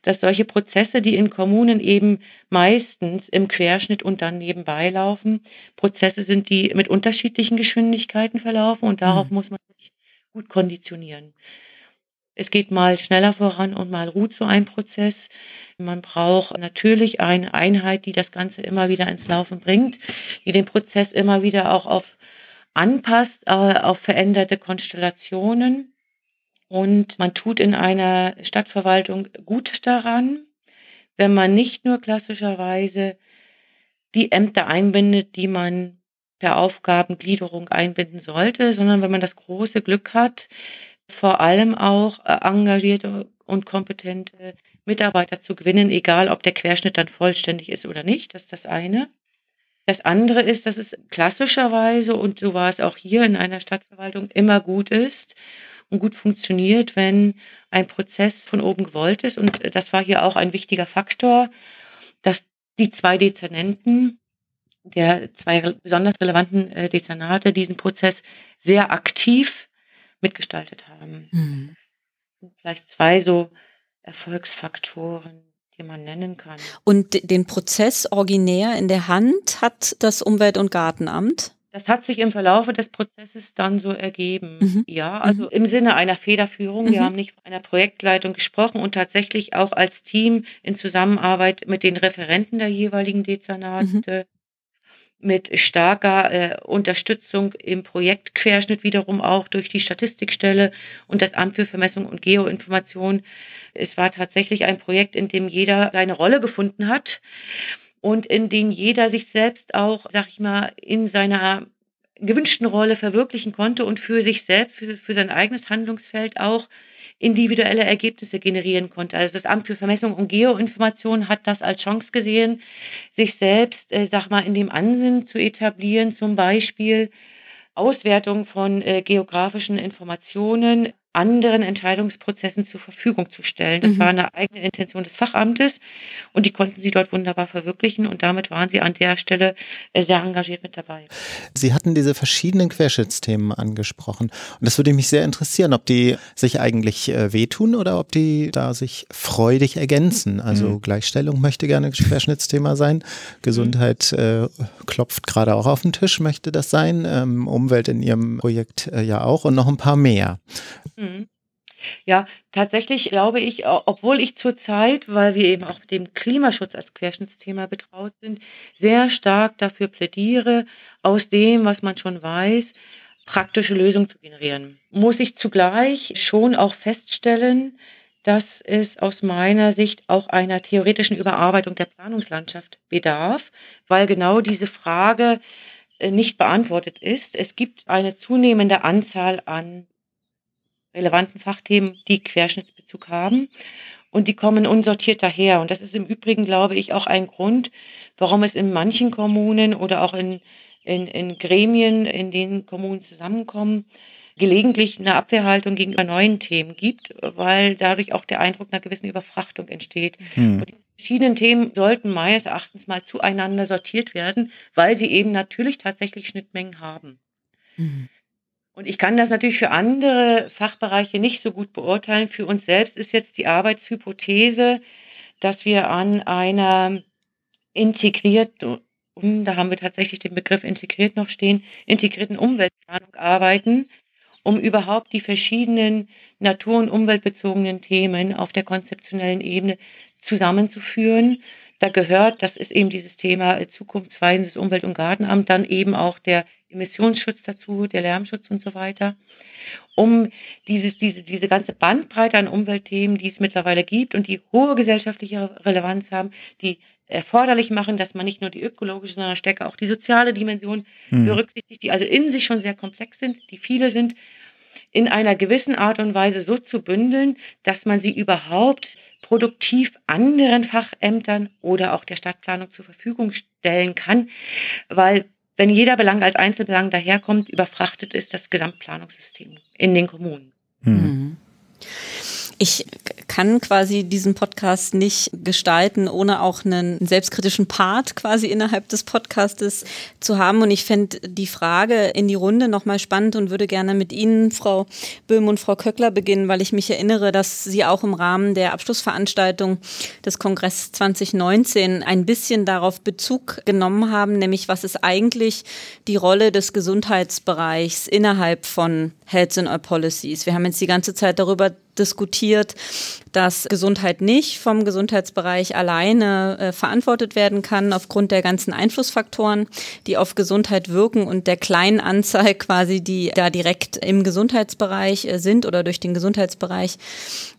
dass solche Prozesse, die in Kommunen eben meistens im Querschnitt und dann nebenbei laufen, Prozesse sind, die mit unterschiedlichen Geschwindigkeiten verlaufen und darauf mhm. muss man sich gut konditionieren. Es geht mal schneller voran und mal ruht so ein Prozess. Man braucht natürlich eine Einheit, die das Ganze immer wieder ins Laufen bringt, die den Prozess immer wieder auch auf anpasst, äh, auf veränderte Konstellationen. Und man tut in einer Stadtverwaltung gut daran, wenn man nicht nur klassischerweise die Ämter einbindet, die man per Aufgabengliederung einbinden sollte, sondern wenn man das große Glück hat, vor allem auch äh, engagierte und kompetente Mitarbeiter zu gewinnen, egal ob der Querschnitt dann vollständig ist oder nicht. Das ist das eine. Das andere ist, dass es klassischerweise, und so war es auch hier in einer Stadtverwaltung, immer gut ist und gut funktioniert, wenn ein Prozess von oben gewollt ist. Und das war hier auch ein wichtiger Faktor, dass die zwei Dezernenten der zwei besonders relevanten äh, Dezernate diesen Prozess sehr aktiv mitgestaltet haben. Mhm. Vielleicht zwei so Erfolgsfaktoren, die man nennen kann. Und den Prozess originär in der Hand hat das Umwelt- und Gartenamt? Das hat sich im Verlaufe des Prozesses dann so ergeben. Mhm. Ja, also mhm. im Sinne einer Federführung. Mhm. Wir haben nicht von einer Projektleitung gesprochen und tatsächlich auch als Team in Zusammenarbeit mit den Referenten der jeweiligen Dezernate mhm mit starker äh, Unterstützung im Projektquerschnitt wiederum auch durch die Statistikstelle und das Amt für Vermessung und Geoinformation. Es war tatsächlich ein Projekt, in dem jeder seine Rolle gefunden hat und in dem jeder sich selbst auch, sag ich mal, in seiner gewünschten Rolle verwirklichen konnte und für sich selbst, für, für sein eigenes Handlungsfeld auch individuelle Ergebnisse generieren konnte. Also das Amt für Vermessung und Geoinformation hat das als Chance gesehen, sich selbst, äh, sag mal, in dem Ansinnen zu etablieren, zum Beispiel Auswertung von äh, geografischen Informationen anderen Entscheidungsprozessen zur Verfügung zu stellen. Das mhm. war eine eigene Intention des Fachamtes und die konnten sie dort wunderbar verwirklichen und damit waren sie an der Stelle äh, sehr engagiert mit dabei. Sie hatten diese verschiedenen Querschnittsthemen angesprochen und das würde mich sehr interessieren, ob die sich eigentlich äh, wehtun oder ob die da sich freudig ergänzen. Also mhm. Gleichstellung möchte gerne Querschnittsthema sein, Gesundheit äh, klopft gerade auch auf den Tisch, möchte das sein, ähm, Umwelt in Ihrem Projekt äh, ja auch und noch ein paar mehr. Mhm. Ja, tatsächlich glaube ich, obwohl ich zurzeit, weil wir eben auch mit dem Klimaschutz als Querschnittsthema betraut sind, sehr stark dafür plädiere, aus dem, was man schon weiß, praktische Lösungen zu generieren. Muss ich zugleich schon auch feststellen, dass es aus meiner Sicht auch einer theoretischen Überarbeitung der Planungslandschaft bedarf, weil genau diese Frage äh, nicht beantwortet ist. Es gibt eine zunehmende Anzahl an relevanten Fachthemen, die Querschnittsbezug haben. Und die kommen unsortiert daher. Und das ist im Übrigen, glaube ich, auch ein Grund, warum es in manchen Kommunen oder auch in, in, in Gremien, in denen Kommunen zusammenkommen, gelegentlich eine Abwehrhaltung gegenüber neuen Themen gibt, weil dadurch auch der Eindruck einer gewissen Überfrachtung entsteht. Hm. Und die verschiedenen Themen sollten meines Erachtens mal zueinander sortiert werden, weil sie eben natürlich tatsächlich Schnittmengen haben. Hm. Und ich kann das natürlich für andere Fachbereiche nicht so gut beurteilen. Für uns selbst ist jetzt die Arbeitshypothese, dass wir an einer integrierten, da haben wir tatsächlich den Begriff integriert noch stehen, integrierten Umweltplanung arbeiten, um überhaupt die verschiedenen natur- und umweltbezogenen Themen auf der konzeptionellen Ebene zusammenzuführen. Da gehört, das ist eben dieses Thema zukunftsweisendes Umwelt- und Gartenamt, dann eben auch der Emissionsschutz dazu, der Lärmschutz und so weiter, um dieses, diese, diese ganze Bandbreite an Umweltthemen, die es mittlerweile gibt und die hohe gesellschaftliche Relevanz haben, die erforderlich machen, dass man nicht nur die ökologische, sondern stärker auch die soziale Dimension hm. berücksichtigt, die also in sich schon sehr komplex sind, die viele sind, in einer gewissen Art und Weise so zu bündeln, dass man sie überhaupt produktiv anderen Fachämtern oder auch der Stadtplanung zur Verfügung stellen kann, weil wenn jeder Belang als Einzelbelang daherkommt, überfrachtet ist das Gesamtplanungssystem in den Kommunen. Mhm. Ich kann quasi diesen Podcast nicht gestalten, ohne auch einen selbstkritischen Part quasi innerhalb des Podcastes zu haben. Und ich fände die Frage in die Runde nochmal spannend und würde gerne mit Ihnen, Frau Böhm und Frau Köckler, beginnen, weil ich mich erinnere, dass Sie auch im Rahmen der Abschlussveranstaltung des Kongresses 2019 ein bisschen darauf Bezug genommen haben, nämlich was ist eigentlich die Rolle des Gesundheitsbereichs innerhalb von Health and All Policies. Wir haben jetzt die ganze Zeit darüber diskutiert, dass Gesundheit nicht vom Gesundheitsbereich alleine äh, verantwortet werden kann, aufgrund der ganzen Einflussfaktoren, die auf Gesundheit wirken und der kleinen Anzahl quasi, die da direkt im Gesundheitsbereich äh, sind oder durch den Gesundheitsbereich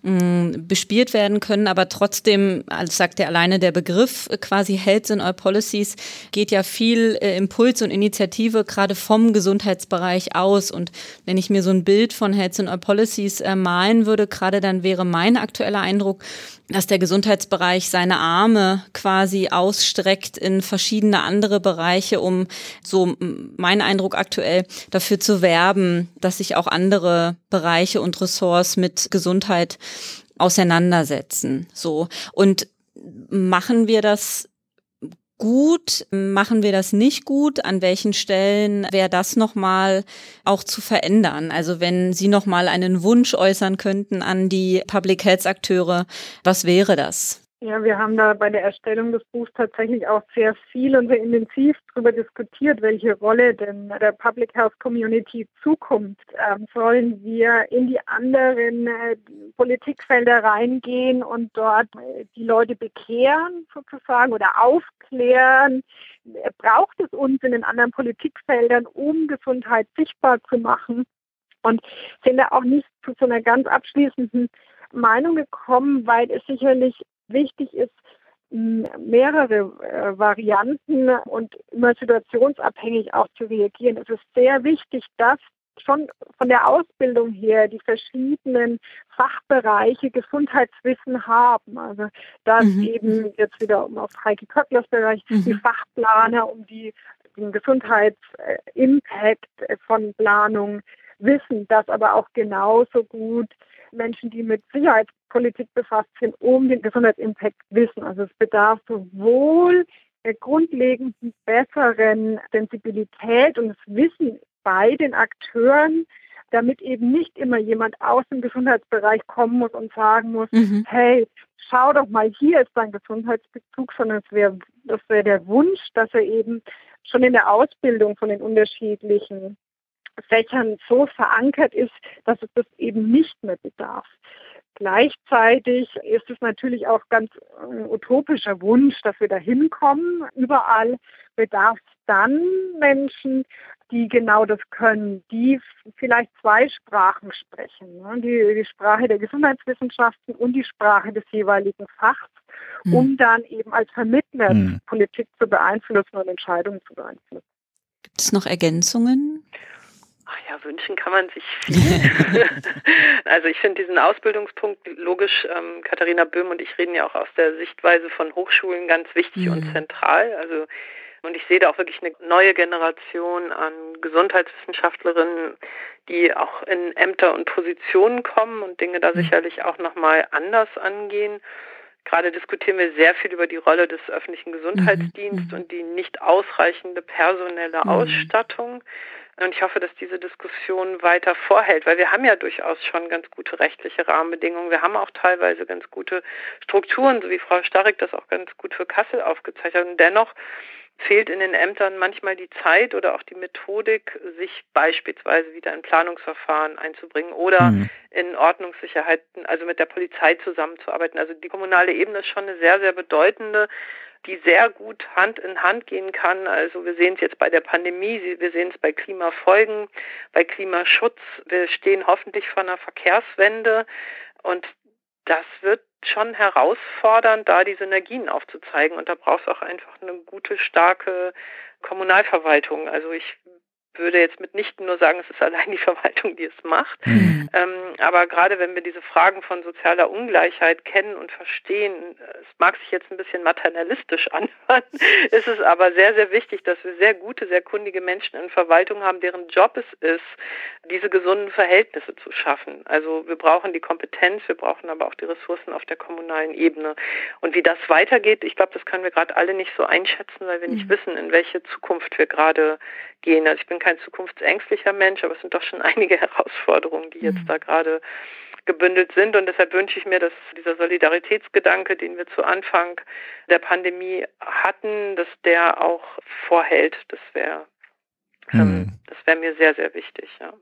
mh, bespielt werden können. Aber trotzdem, als sagt er alleine der Begriff äh, quasi Health in All Policies, geht ja viel äh, Impuls und Initiative gerade vom Gesundheitsbereich aus. Und wenn ich mir so ein Bild von Health in All Policies äh, malen würde, gerade dann wäre mein aktueller Eindruck, dass der Gesundheitsbereich seine Arme quasi ausstreckt in verschiedene andere Bereiche, um so mein Eindruck aktuell dafür zu werben, dass sich auch andere Bereiche und Ressorts mit Gesundheit auseinandersetzen. So. Und machen wir das gut? Machen wir das nicht gut? An welchen Stellen wäre das nochmal auch zu verändern? Also wenn Sie nochmal einen Wunsch äußern könnten an die Public Health Akteure, was wäre das? Ja, wir haben da bei der Erstellung des Buchs tatsächlich auch sehr viel und sehr intensiv darüber diskutiert, welche Rolle denn der Public Health Community Zukunft. Ähm, sollen wir in die anderen äh, Politikfelder reingehen und dort äh, die Leute bekehren sozusagen oder aufklären? Braucht es uns in den anderen Politikfeldern, um Gesundheit sichtbar zu machen? Und sind da auch nicht zu so einer ganz abschließenden Meinung gekommen, weil es sicherlich wichtig ist, mehrere äh, Varianten und immer situationsabhängig auch zu reagieren. Es ist sehr wichtig, dass schon von der Ausbildung her die verschiedenen Fachbereiche Gesundheitswissen haben. Also dass mhm. eben jetzt wieder um auf Heike Köcklers Bereich mhm. die Fachplaner um die, den Gesundheitsimpact von Planung wissen, dass aber auch genauso gut Menschen, die mit Sicherheitspolitik befasst sind, um den Gesundheitsimpact wissen. Also es bedarf sowohl der grundlegenden besseren Sensibilität und das Wissen bei den Akteuren, damit eben nicht immer jemand aus dem Gesundheitsbereich kommen muss und sagen muss, mhm. hey, schau doch mal, hier ist dein Gesundheitsbezug, sondern es wäre, das wäre der Wunsch, dass er eben schon in der Ausbildung von den unterschiedlichen Fächern so verankert ist, dass es das eben nicht mehr bedarf. Gleichzeitig ist es natürlich auch ganz ein utopischer Wunsch, dass wir da hinkommen. Überall bedarf es dann Menschen, die genau das können, die vielleicht zwei Sprachen sprechen. Ne? Die, die Sprache der Gesundheitswissenschaften und die Sprache des jeweiligen Fachs, mhm. um dann eben als Vermittler mhm. Politik zu beeinflussen und Entscheidungen zu beeinflussen. Gibt es noch Ergänzungen? Ach ja, wünschen kann man sich viel. also ich finde diesen Ausbildungspunkt logisch, ähm, Katharina Böhm und ich reden ja auch aus der Sichtweise von Hochschulen ganz wichtig mhm. und zentral. Also und ich sehe da auch wirklich eine neue Generation an Gesundheitswissenschaftlerinnen, die auch in Ämter und Positionen kommen und Dinge da mhm. sicherlich auch nochmal anders angehen. Gerade diskutieren wir sehr viel über die Rolle des öffentlichen Gesundheitsdienstes mhm. und die nicht ausreichende personelle mhm. Und ich hoffe, dass diese Diskussion weiter vorhält, weil wir haben ja durchaus schon ganz gute rechtliche Rahmenbedingungen. Wir haben auch teilweise ganz gute Strukturen, so wie Frau Starek das auch ganz gut für Kassel aufgezeichnet hat. Und dennoch fehlt in den Ämtern manchmal die Zeit oder auch die Methodik, sich beispielsweise wieder in Planungsverfahren einzubringen oder mhm. in Ordnungssicherheiten, also mit der Polizei zusammenzuarbeiten. Also die kommunale Ebene ist schon eine sehr, sehr bedeutende die sehr gut Hand in Hand gehen kann. Also wir sehen es jetzt bei der Pandemie, wir sehen es bei Klimafolgen, bei Klimaschutz. Wir stehen hoffentlich vor einer Verkehrswende und das wird schon herausfordernd, da die Synergien aufzuzeigen. Und da braucht es auch einfach eine gute, starke Kommunalverwaltung. Also ich würde jetzt mitnichten nur sagen, es ist allein die Verwaltung, die es macht. Mhm. Ähm, aber gerade wenn wir diese Fragen von sozialer Ungleichheit kennen und verstehen, es mag sich jetzt ein bisschen maternalistisch anhören, ist es aber sehr, sehr wichtig, dass wir sehr gute, sehr kundige Menschen in Verwaltung haben, deren Job es ist, diese gesunden Verhältnisse zu schaffen. Also wir brauchen die Kompetenz, wir brauchen aber auch die Ressourcen auf der kommunalen Ebene. Und wie das weitergeht, ich glaube, das können wir gerade alle nicht so einschätzen, weil wir nicht mhm. wissen, in welche Zukunft wir gerade gehen. Also ich bin kein zukunftsängstlicher Mensch, aber es sind doch schon einige Herausforderungen, die jetzt mhm. da gerade gebündelt sind. Und deshalb wünsche ich mir, dass dieser Solidaritätsgedanke, den wir zu Anfang der Pandemie hatten, dass der auch vorhält. Das wäre ähm, mhm. das wäre mir sehr, sehr wichtig, ja.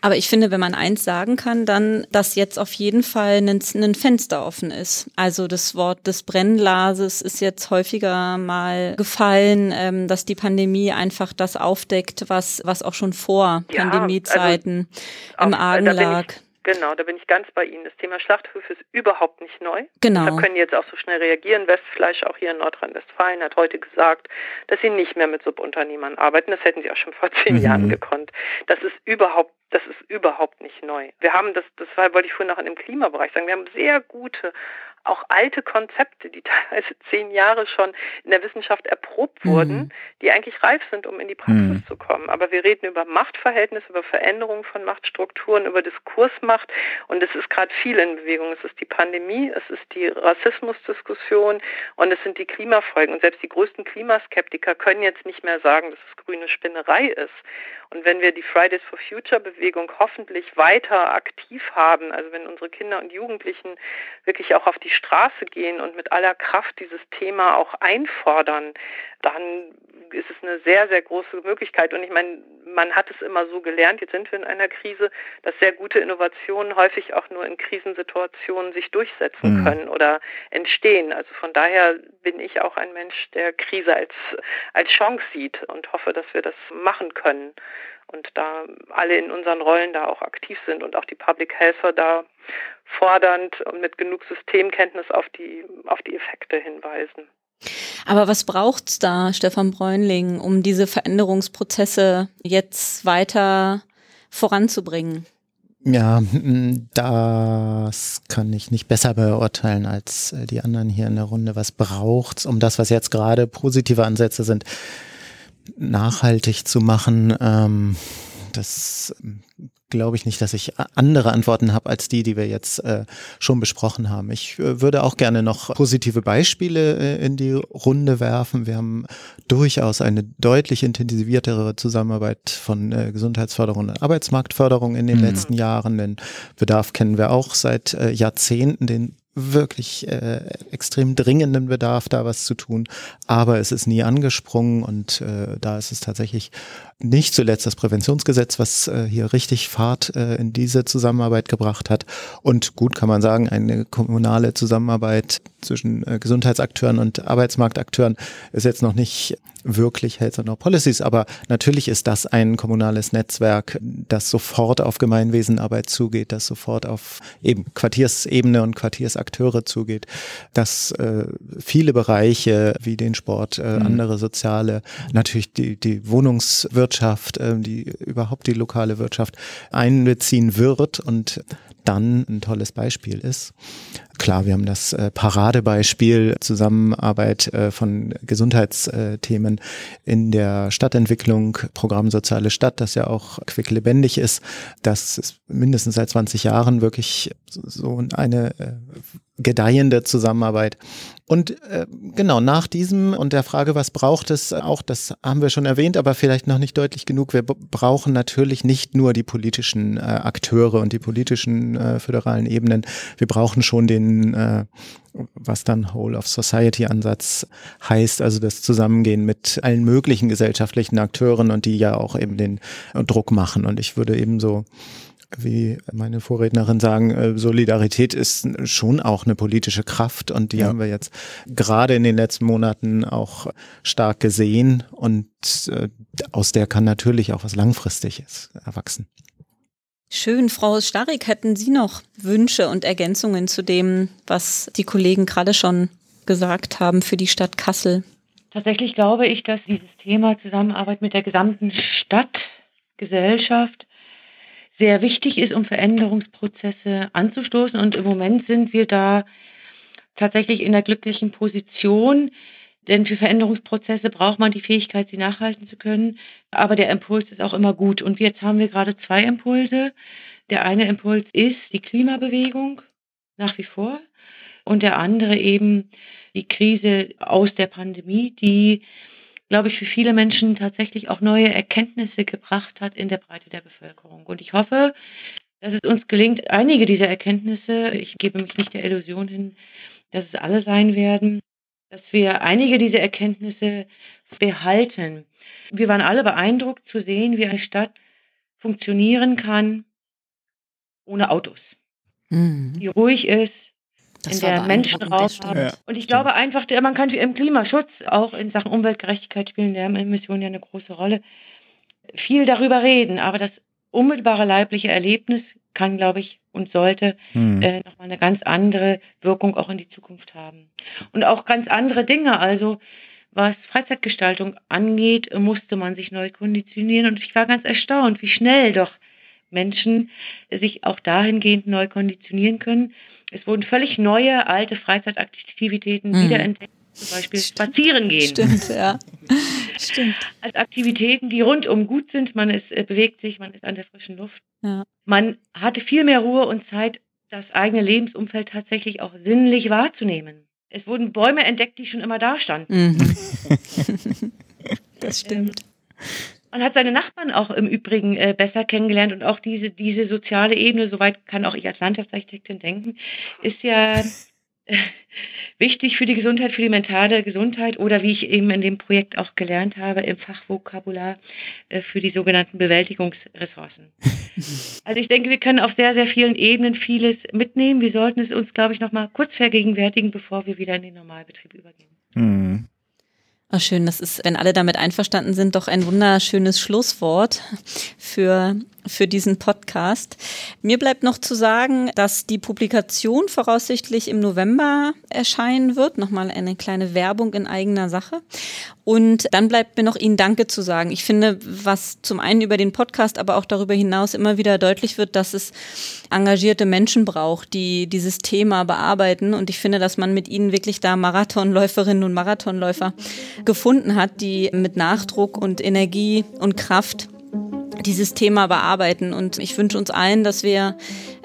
Aber ich finde, wenn man eins sagen kann, dann, dass jetzt auf jeden Fall ein, ein Fenster offen ist. Also das Wort des Brennglases ist jetzt häufiger mal gefallen, ähm, dass die Pandemie einfach das aufdeckt, was, was auch schon vor ja, Pandemiezeiten also, im Argen lag. Genau, da bin ich ganz bei Ihnen. Das Thema Schlachthöfe ist überhaupt nicht neu. Genau. Da können jetzt auch so schnell reagieren. Westfleisch, auch hier in Nordrhein-Westfalen, hat heute gesagt, dass sie nicht mehr mit Subunternehmern arbeiten. Das hätten sie auch schon vor zehn mhm. Jahren gekonnt. Das ist überhaupt, das ist überhaupt nicht neu. Wir haben das, das wollte ich vorhin noch in dem Klimabereich sagen, wir haben sehr gute auch alte Konzepte, die teilweise zehn Jahre schon in der Wissenschaft erprobt wurden, mhm. die eigentlich reif sind, um in die Praxis mhm. zu kommen. Aber wir reden über Machtverhältnisse, über Veränderungen von Machtstrukturen, über Diskursmacht und es ist gerade viel in Bewegung. Es ist die Pandemie, es ist die Rassismusdiskussion und es sind die Klimafolgen. Und selbst die größten Klimaskeptiker können jetzt nicht mehr sagen, dass es grüne Spinnerei ist. Und wenn wir die Fridays for Future Bewegung hoffentlich weiter aktiv haben, also wenn unsere Kinder und Jugendlichen wirklich auch auf die Straße gehen und mit aller Kraft dieses Thema auch einfordern, dann ist es eine sehr, sehr große Möglichkeit. Und ich meine, man hat es immer so gelernt, jetzt sind wir in einer Krise, dass sehr gute Innovationen häufig auch nur in Krisensituationen sich durchsetzen mhm. können oder entstehen. Also von daher bin ich auch ein Mensch, der Krise als, als Chance sieht und hoffe, dass wir das machen können und da alle in unseren Rollen da auch aktiv sind und auch die Public Helfer da fordernd und mit genug Systemkenntnis auf die, auf die Effekte hinweisen. Aber was braucht's da, Stefan Bräunling, um diese Veränderungsprozesse jetzt weiter voranzubringen? Ja, das kann ich nicht besser beurteilen als die anderen hier in der Runde. Was braucht's, um das, was jetzt gerade positive Ansätze sind, nachhaltig zu machen? Ähm, das glaube ich nicht, dass ich andere Antworten habe als die, die wir jetzt äh, schon besprochen haben. Ich äh, würde auch gerne noch positive Beispiele äh, in die Runde werfen. Wir haben durchaus eine deutlich intensiviertere Zusammenarbeit von äh, Gesundheitsförderung und Arbeitsmarktförderung in den mhm. letzten Jahren. Den Bedarf kennen wir auch seit äh, Jahrzehnten, den wirklich äh, extrem dringenden Bedarf, da was zu tun. Aber es ist nie angesprungen und äh, da ist es tatsächlich nicht zuletzt das Präventionsgesetz, was äh, hier richtig Fahrt äh, in diese Zusammenarbeit gebracht hat. Und gut kann man sagen, eine kommunale Zusammenarbeit zwischen äh, Gesundheitsakteuren und Arbeitsmarktakteuren ist jetzt noch nicht wirklich Health and Policies, aber natürlich ist das ein kommunales Netzwerk, das sofort auf Gemeinwesenarbeit zugeht, das sofort auf eben Quartiersebene und Quartiersakteure zugeht, dass äh, viele Bereiche wie den Sport, äh, mhm. andere soziale, natürlich die, die Wohnungswirtschaft, äh, die überhaupt die lokale Wirtschaft einbeziehen wird und dann ein tolles Beispiel ist. Klar, wir haben das äh, Paradebeispiel Zusammenarbeit äh, von Gesundheitsthemen in der Stadtentwicklung, Programm Soziale Stadt, das ja auch quicklebendig ist, das ist mindestens seit 20 Jahren wirklich so eine äh, gedeihende Zusammenarbeit. Und äh, genau nach diesem und der Frage, was braucht es, auch das haben wir schon erwähnt, aber vielleicht noch nicht deutlich genug. Wir brauchen natürlich nicht nur die politischen äh, Akteure und die politischen äh, föderalen Ebenen. Wir brauchen schon den, äh, was dann Whole of Society Ansatz heißt, also das Zusammengehen mit allen möglichen gesellschaftlichen Akteuren und die ja auch eben den Druck machen. Und ich würde eben so wie meine Vorrednerin sagen, äh, Solidarität ist schon auch eine politische Kraft und die ja. haben wir jetzt gerade in den letzten Monaten auch stark gesehen und äh, aus der kann natürlich auch was Langfristiges erwachsen. Schön, Frau Starrik, hätten Sie noch Wünsche und Ergänzungen zu dem, was die Kollegen gerade schon gesagt haben für die Stadt Kassel? Tatsächlich glaube ich, dass dieses Thema Zusammenarbeit mit der gesamten Stadt, Gesellschaft sehr wichtig ist, um Veränderungsprozesse anzustoßen. Und im Moment sind wir da tatsächlich in der glücklichen Position, denn für Veränderungsprozesse braucht man die Fähigkeit, sie nachhalten zu können. Aber der Impuls ist auch immer gut. Und jetzt haben wir gerade zwei Impulse. Der eine Impuls ist die Klimabewegung nach wie vor und der andere eben die Krise aus der Pandemie, die, glaube ich, für viele Menschen tatsächlich auch neue Erkenntnisse gebracht hat in der Breite der Bevölkerung. Und ich hoffe, dass es uns gelingt, einige dieser Erkenntnisse, ich gebe mich nicht der Illusion hin, dass es alle sein werden, dass wir einige dieser Erkenntnisse behalten. Wir waren alle beeindruckt zu sehen, wie eine Stadt funktionieren kann ohne Autos. Mhm. Die ruhig ist, das in der Menschen raus haben. Ja, und ich stimmt. glaube einfach, man kann im Klimaschutz auch in Sachen Umweltgerechtigkeit spielen Lärmemissionen ja eine große Rolle. Viel darüber reden, aber das unmittelbare leibliche Erlebnis kann, glaube ich, und sollte hm. äh, nochmal eine ganz andere Wirkung auch in die Zukunft haben. Und auch ganz andere Dinge. Also was Freizeitgestaltung angeht, musste man sich neu konditionieren. Und ich war ganz erstaunt, wie schnell doch Menschen sich auch dahingehend neu konditionieren können. Es wurden völlig neue, alte Freizeitaktivitäten hm. wiederentdeckt zum Beispiel Stimmt. spazieren gehen. Stimmt, ja. Stimmt. Als Aktivitäten, die rundum gut sind. Man ist, äh, bewegt sich, man ist an der frischen Luft. Ja. Man hatte viel mehr Ruhe und Zeit, das eigene Lebensumfeld tatsächlich auch sinnlich wahrzunehmen. Es wurden Bäume entdeckt, die schon immer da standen. Mhm. das stimmt. Man hat seine Nachbarn auch im Übrigen äh, besser kennengelernt und auch diese, diese soziale Ebene, soweit kann auch ich als Landschaftsarchitektin denken, ist ja wichtig für die Gesundheit, für die mentale Gesundheit oder wie ich eben in dem Projekt auch gelernt habe, im Fachvokabular äh, für die sogenannten Bewältigungsressourcen. also ich denke, wir können auf sehr, sehr vielen Ebenen vieles mitnehmen. Wir sollten es uns, glaube ich, nochmal kurz vergegenwärtigen, bevor wir wieder in den Normalbetrieb übergehen. Mhm. Ach schön, das ist, wenn alle damit einverstanden sind, doch ein wunderschönes Schlusswort für für diesen Podcast. Mir bleibt noch zu sagen, dass die Publikation voraussichtlich im November erscheinen wird. Nochmal eine kleine Werbung in eigener Sache. Und dann bleibt mir noch Ihnen Danke zu sagen. Ich finde, was zum einen über den Podcast, aber auch darüber hinaus immer wieder deutlich wird, dass es engagierte Menschen braucht, die dieses Thema bearbeiten. Und ich finde, dass man mit ihnen wirklich da Marathonläuferinnen und Marathonläufer gefunden hat, die mit Nachdruck und Energie und Kraft dieses Thema bearbeiten. Und ich wünsche uns allen, dass wir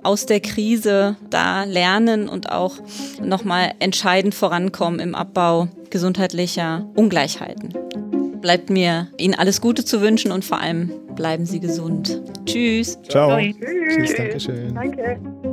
aus der Krise da lernen und auch nochmal entscheidend vorankommen im Abbau gesundheitlicher Ungleichheiten. Bleibt mir Ihnen alles Gute zu wünschen und vor allem bleiben Sie gesund. Tschüss. Ciao. Tschüss. Tschüss. Dankeschön. Danke.